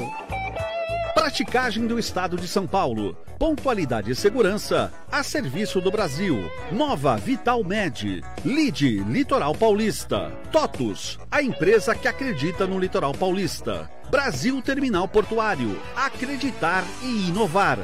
Praticagem do Estado de São Paulo. Pontualidade e segurança a serviço do Brasil. Nova Vital Med. Lide Litoral Paulista. TOTUS, a empresa que acredita no Litoral Paulista. Brasil Terminal Portuário. Acreditar e inovar.